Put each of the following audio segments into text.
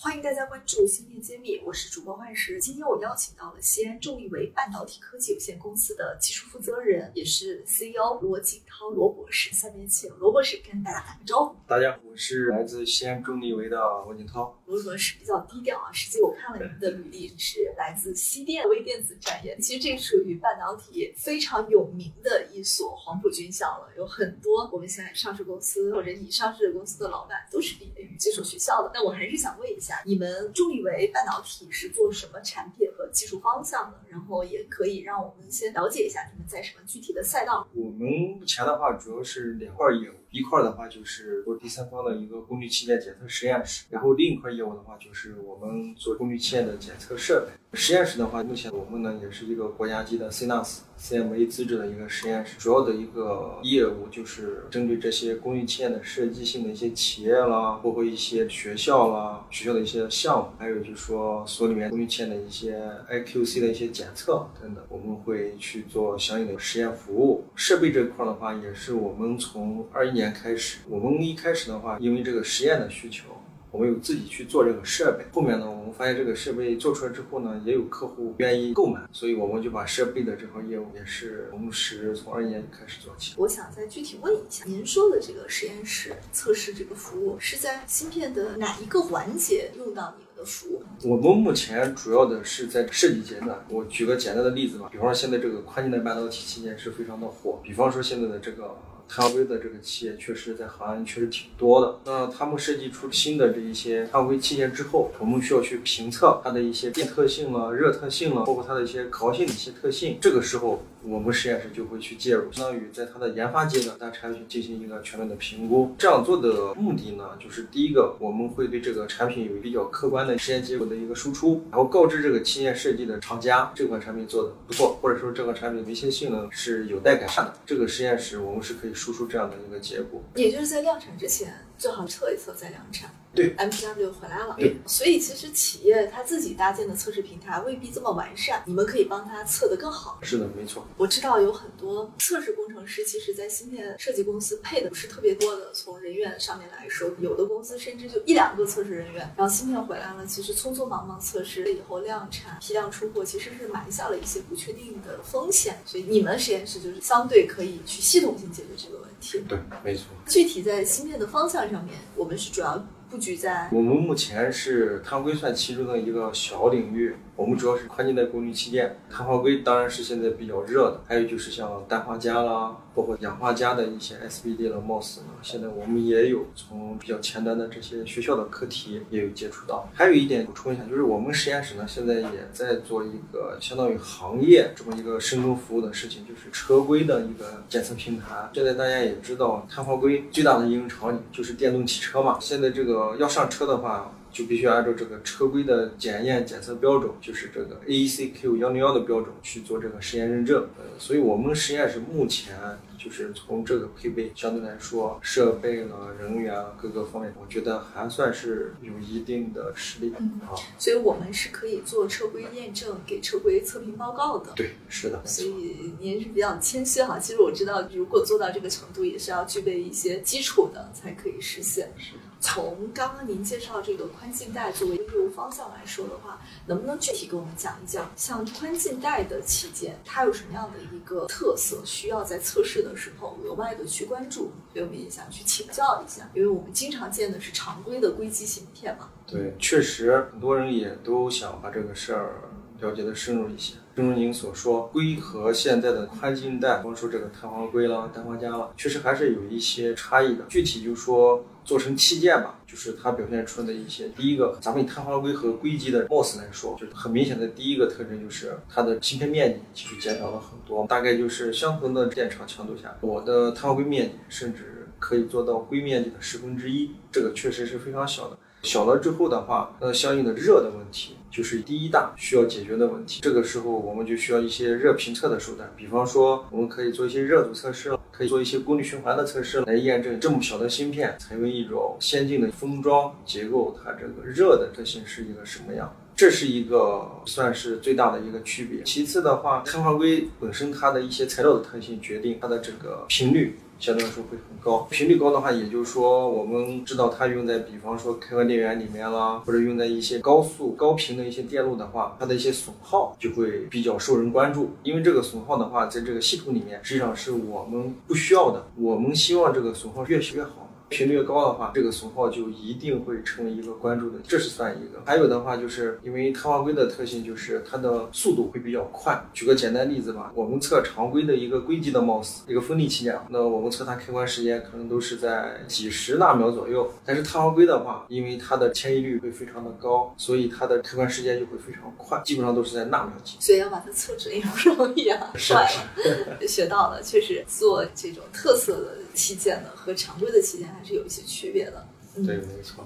欢迎大家关注芯片揭秘，我是主播万石。今天我邀请到了西安重力维半导体科技有限公司的技术负责人，也是 CEO 罗锦涛罗博士。下面请罗博士跟大家打个招呼。大家好，是来自西安中力维的王景涛。罗博士比较低调啊，实际我看了您的履历，是来自西电微电子专业。其实这属于半导体非常有名的一所黄埔军校了，有很多我们现在上市公司或者已上市的公司的老板都是毕业于这所学校的。那我还是想问一下。你们中力维半导体是做什么产品和技术方向的？然后也可以让我们先了解一下你们在什么具体的赛道。我们目前的话主要是两块业务，一块的话就是做第三方的一个功率器件检测实验室，然后另一块业务的话就是我们做功率器件的检测设备。实验室的话，目前我们呢也是一个国家级的 CNAS CMA 资质的一个实验室，主要的一个业务就是针对这些功率器件的设计性的一些企业啦，包括一些学校啦，学校的一些项目，还有就是说所里面功率器件的一些 IQC 的一些检测等等，我们会去做相应的实验服务。设备这块的话，也是我们从二一年年开始，我们一开始的话，因为这个实验的需求。我们有自己去做这个设备，后面呢，我们发现这个设备做出来之后呢，也有客户愿意购买，所以我们就把设备的这块业务也是同时从二一年开始做起。我想再具体问一下，您说的这个实验室测试这个服务是在芯片的哪一个环节用到你们的服务？我们目前主要的是在设计阶段。我举个简单的例子吧，比方说现在这个宽进带半导体器件是非常的火，比方说现在的这个。碳微的这个企业确实在行业确实挺多的。那他们设计出新的这一些碳微器件之后，我们需要去评测它的一些电特性了、热特性了，包括它的一些可靠性的一些特性。这个时候，我们实验室就会去介入，相当于在它的研发阶段，对产品进行一个全面的评估。这样做的目的呢，就是第一个，我们会对这个产品有比较客观的实验结果的一个输出，然后告知这个器件设计的厂家，这款产品做的不错，或者说这款产品的一些性能是有待改善的。这个实验室我们是可以。输出这样的一个结果，也就是在量产之前最好测一测再量产。对，MPW 回来了。对，所以其实企业它自己搭建的测试平台未必这么完善，你们可以帮它测得更好。是的，没错。我知道有很多测试工程师，其实在芯片设计公司配的不是特别多的。从人员上面来说，有的公司甚至就一两个测试人员，然后芯片回来了，其实匆匆忙忙测试了以后量产、批量出货，其实是埋下了一些不确定的风险。所以你们实验室就是相对可以去系统性解决这个问题。对，没错。具体在芯片的方向上面，我们是主要。布局在我们目前是碳硅算其中的一个小领域。我们主要是宽晶带功率器件，碳化硅当然是现在比较热的，还有就是像氮化镓啦，包括氧化镓的一些 SBD 了 MOS 呢，现在我们也有从比较前端的这些学校的课题也有接触到。还有一点补充一下，就是我们实验室呢现在也在做一个相当于行业这么一个深耕服务的事情，就是车规的一个检测平台。现在大家也知道，碳化硅最大的应用场景就是电动汽车嘛，现在这个要上车的话。就必须按照这个车规的检验检测标准，就是这个 AEC-Q 幺零幺的标准去做这个实验认证。呃，所以我们实验室目前就是从这个配备相对来说，设备了、人员各个方面，我觉得还算是有一定的实力。嗯，好，所以我们是可以做车规验证、给车规测评报告的。对，是的。所以您是比较谦虚哈。其实我知道，如果做到这个程度，也是要具备一些基础的才可以实现。是。从刚刚您介绍这个宽镜带作为一个业务方向来说的话，能不能具体给我们讲一讲，像宽镜带的器件，它有什么样的一个特色，需要在测试的时候额外的去关注？所以我们也想去请教一下，因为我们经常见的是常规的硅基芯片嘛。对，确实很多人也都想把这个事儿了解的深入一些。正如您所说，硅和现在的宽镜带，比如说这个碳化硅啦、氮化镓啦，确实还是有一些差异的。具体就说。做成器件吧，就是它表现出的一些。第一个，咱们以碳化硅和硅基的 MOS 来说，就是很明显的第一个特征就是它的芯片面积其实减小了很多，大概就是相同的电场强度下，我的碳化硅面积甚至可以做到硅面积的十分之一，这个确实是非常小的。小了之后的话，那相应的热的问题就是第一大需要解决的问题。这个时候我们就需要一些热评测的手段，比方说我们可以做一些热阻测试。可以做一些功率循环的测试，来验证这么小的芯片采用一种先进的封装结构，它这个热的特性是一个什么样。这是一个算是最大的一个区别。其次的话，碳化硅本身它的一些材料的特性决定它的这个频率相对来说会很高。频率高的话，也就是说我们知道它用在比方说开关电源里面啦，或者用在一些高速高频的一些电路的话，它的一些损耗就会比较受人关注。因为这个损耗的话，在这个系统里面实际上是我们不需要的，我们希望这个损耗越小越好。频率越高的话，这个损耗就一定会成为一个关注的，这是算一个。还有的话，就是因为碳化硅的特性，就是它的速度会比较快。举个简单例子吧，我们测常规的一个硅基的 MOS 一个分立器件，那我们测它开关时间可能都是在几十纳秒左右。但是碳化硅的话，因为它的迁移率会非常的高，所以它的开关时间就会非常快，基本上都是在纳秒级。所以要把它测准也不容易啊，是吧。学到了，确实做这种特色的器件呢，和常规的器件还是有一些区别的。对，没错。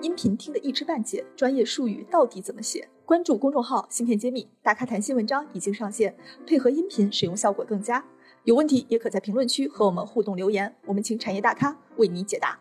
音频听得一知半解，专业术语到底怎么写？关注公众号“芯片揭秘”，大咖谈新文章已经上线，配合音频使用效果更佳。有问题也可在评论区和我们互动留言，我们请产业大咖为你解答。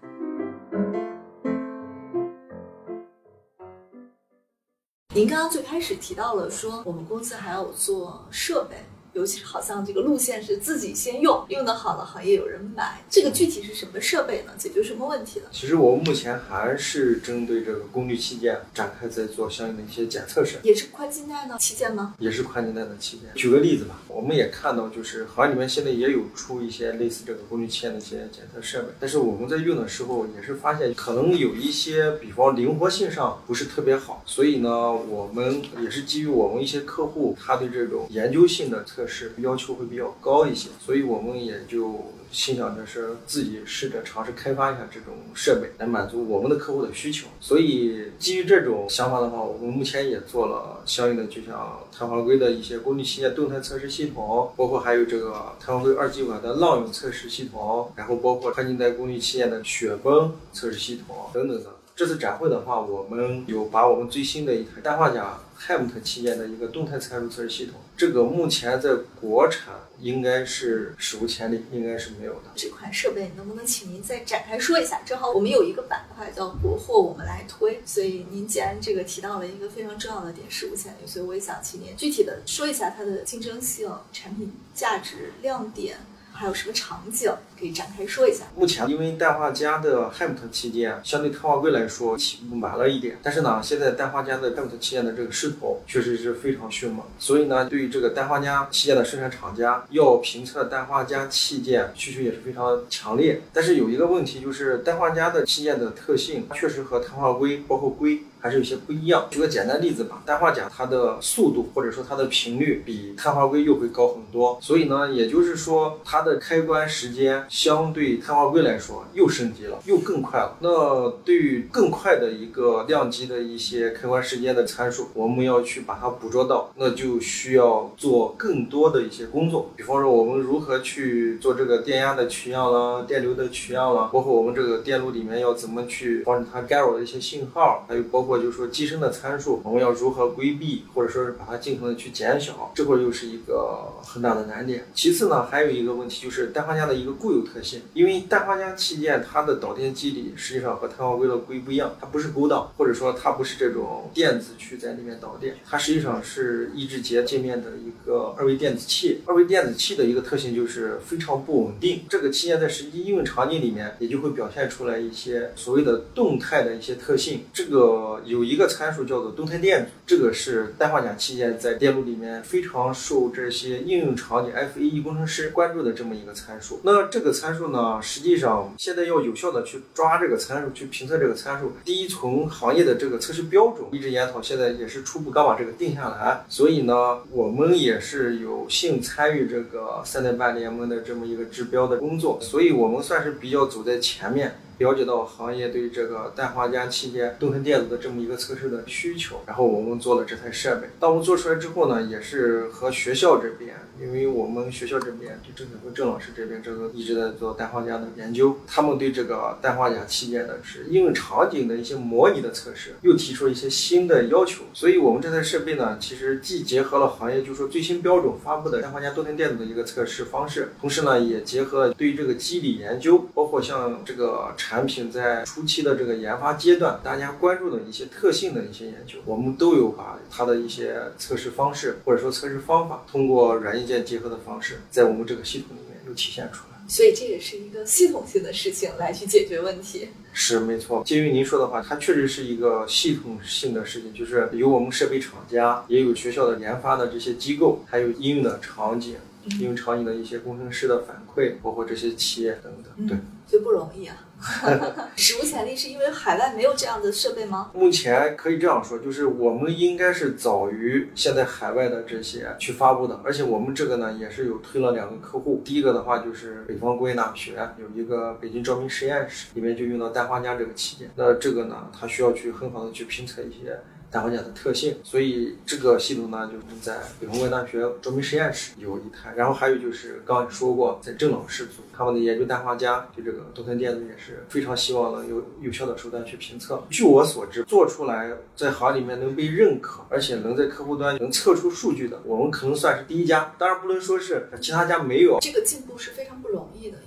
您刚刚最开始提到了说，我们公司还要做设备。尤其是好像这个路线是自己先用，用的好了，行业有人买。这个具体是什么设备呢？解决什么问题呢？其实我们目前还是针对这个功率器件展开在做相应的一些检测审，也是宽晶带的器件吗？也是宽晶带的器件。举个例子吧，我们也看到，就是行业里面现在也有出一些类似这个功率器件的一些检测设备，但是我们在用的时候也是发现，可能有一些，比方灵活性上不是特别好，所以呢，我们也是基于我们一些客户他对这种研究性的测。是要求会比较高一些，所以我们也就心想着是自己试着尝试开发一下这种设备，来满足我们的客户的需求。所以基于这种想法的话，我们目前也做了相应的，就像碳化硅的一些功率器件动态测试系统，包括还有这个碳化硅二极管的浪涌测试系统，然后包括宽晶带功率器件的雪崩测试系统等等等。这次展会的话，我们有把我们最新的一台氮化镓 HAMT 器件的一个动态参数测试系统，这个目前在国产应该是史无前例，应该是没有的。这款设备能不能请您再展开说一下？正好我们有一个板块叫国货，我们来推。所以您既然这个提到了一个非常重要的点，史无前例，所以我也想请您具体的说一下它的竞争性、产品价值、亮点。还有什么场景可以展开说一下？目前因为氮化镓的 HEMT 器件相对碳化硅来说起步晚了一点，但是呢，现在氮化镓的 HAMT 器件的这个势头确实是非常迅猛，所以呢，对于这个氮化镓器件的生产厂家要评测氮化镓器件需求也是非常强烈。但是有一个问题就是氮化镓的器件的特性确实和碳化硅包括硅。还是有些不一样。举个简单例子吧，氮化镓它的速度或者说它的频率比碳化硅又会高很多，所以呢，也就是说它的开关时间相对碳化硅来说又升级了，又更快了。那对于更快的一个量级的一些开关时间的参数，我们要去把它捕捉到，那就需要做更多的一些工作。比方说，我们如何去做这个电压的取样啦，电流的取样啦，包括我们这个电路里面要怎么去防止它干扰的一些信号，还有包。或就是说机身的参数，我们要如何规避，或者说是把它尽可能的去减小，这会又是一个很大的难点。其次呢，还有一个问题就是氮化镓的一个固有特性，因为氮化镓器件它的导电机理实际上和碳化硅的硅不一样，它不是勾导，或者说它不是这种电子去在里面导电，它实际上是抑制节界面的一个二维电子器。二维电子器的一个特性就是非常不稳定，这个器件在实际应用场景里面也就会表现出来一些所谓的动态的一些特性。这个。有一个参数叫做动态电阻，这个是氮化镓器件在电路里面非常受这些应用场景 FAE 工程师关注的这么一个参数。那这个参数呢，实际上现在要有效的去抓这个参数，去评测这个参数，第一从行业的这个测试标准一直研讨，现在也是初步刚把这个定下来。所以呢，我们也是有幸参与这个三代半联盟的这么一个指标的工作，所以我们算是比较走在前面。了解到行业对这个氮化镓器件动腾电子的这么一个测试的需求，然后我们做了这台设备。当我们做出来之后呢，也是和学校这边，因为我们学校这边就郑晓郑老师这边这个一直在做氮化镓的研究，他们对这个氮化镓器件的是应用场景的一些模拟的测试，又提出了一些新的要求。所以我们这台设备呢，其实既结合了行业就是说最新标准发布的氮化镓动腾电子的一个测试方式，同时呢，也结合了对于这个机理研究，包括像这个产品在初期的这个研发阶段，大家关注的一些特性的一些研究，我们都有把它的一些测试方式或者说测试方法，通过软硬件结合的方式，在我们这个系统里面又体现出来。所以这也是一个系统性的事情来去解决问题。是没错，基于您说的话，它确实是一个系统性的事情，就是有我们设备厂家，也有学校的研发的这些机构，还有应用的场景，应用场景的一些工程师的反馈，包括这些企业等等，对。就不容易啊！史无前例是因为海外没有这样的设备吗？目前可以这样说，就是我们应该是早于现在海外的这些去发布的，而且我们这个呢也是有推了两个客户。第一个的话就是北方工业大学有一个北京照明实验室，里面就用到氮化镓这个器件。那这个呢，它需要去很好的去评测一些。氮化镓的特性，所以这个系统呢，就是在北方工业大学照明实验室有一台，然后还有就是刚刚说过，在郑老师组，他们的研究氮化镓，对这个动腾电子也是非常希望能有有效的手段去评测。据我所知，做出来在行里面能被认可，而且能在客户端能测出数据的，我们可能算是第一家。当然不能说是其他家没有。这个进步是非常不容易的，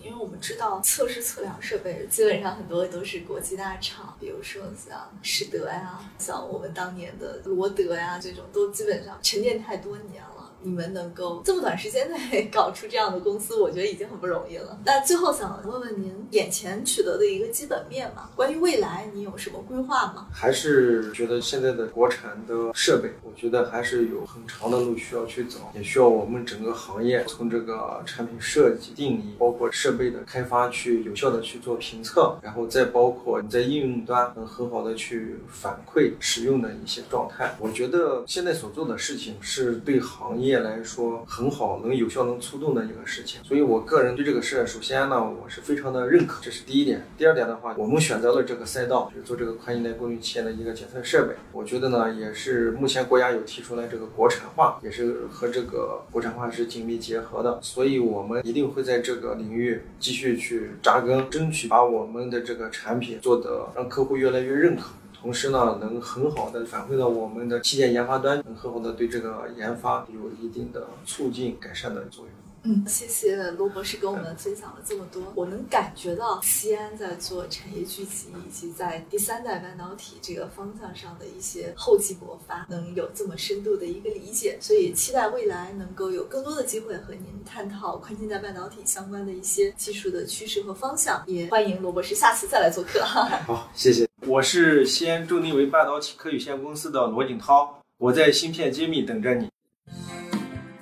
知道测试测量设备基本上很多都是国际大厂，比如说像实德呀，像我们当。年的罗德呀，这种都基本上沉淀太多年了。你们能够这么短时间内搞出这样的公司，我觉得已经很不容易了。那最后想问问您，眼前取得的一个基本面嘛？关于未来，你有什么规划吗？还是觉得现在的国产的设备，我觉得还是有很长的路需要去走，也需要我们整个行业从这个产品设计、定义，包括设备的开发，去有效的去做评测，然后再包括你在应用端能很好的去反馈使用的一些状态。我觉得现在所做的事情是对行业。业来说很好，能有效能促动的一个事情，所以我个人对这个事，首先呢，我是非常的认可，这是第一点。第二点的话，我们选择了这个赛道，就是做这个宽硬带功率器件的一个检测设备，我觉得呢，也是目前国家有提出来这个国产化，也是和这个国产化是紧密结合的，所以我们一定会在这个领域继续去扎根，争取把我们的这个产品做得让客户越来越认可。同时呢，能很好的反馈到我们的器件研发端，能很好的对这个研发有一定的促进改善的作用。嗯，谢谢罗博士跟我们分享了这么多，我能感觉到西安在做产业聚集，以及在第三代半导体这个方向上的一些厚积薄发，能有这么深度的一个理解，所以期待未来能够有更多的机会和您探讨宽基带半导体相关的一些技术的趋势和方向，也欢迎罗博士下次再来做客。好，谢谢。我是西安重力为半导体科有限公司的罗景涛，我在芯片揭秘等着你。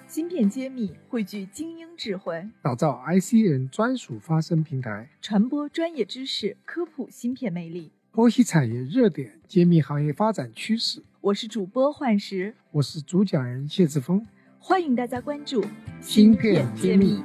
芯片揭秘汇聚精英智慧，打造 IC 人专属发声平台，传播专业知识，科普芯片魅力，剖析产业热点，揭秘行业发展趋势。我是主播幻石，我是主讲人谢志峰，欢迎大家关注芯片揭秘。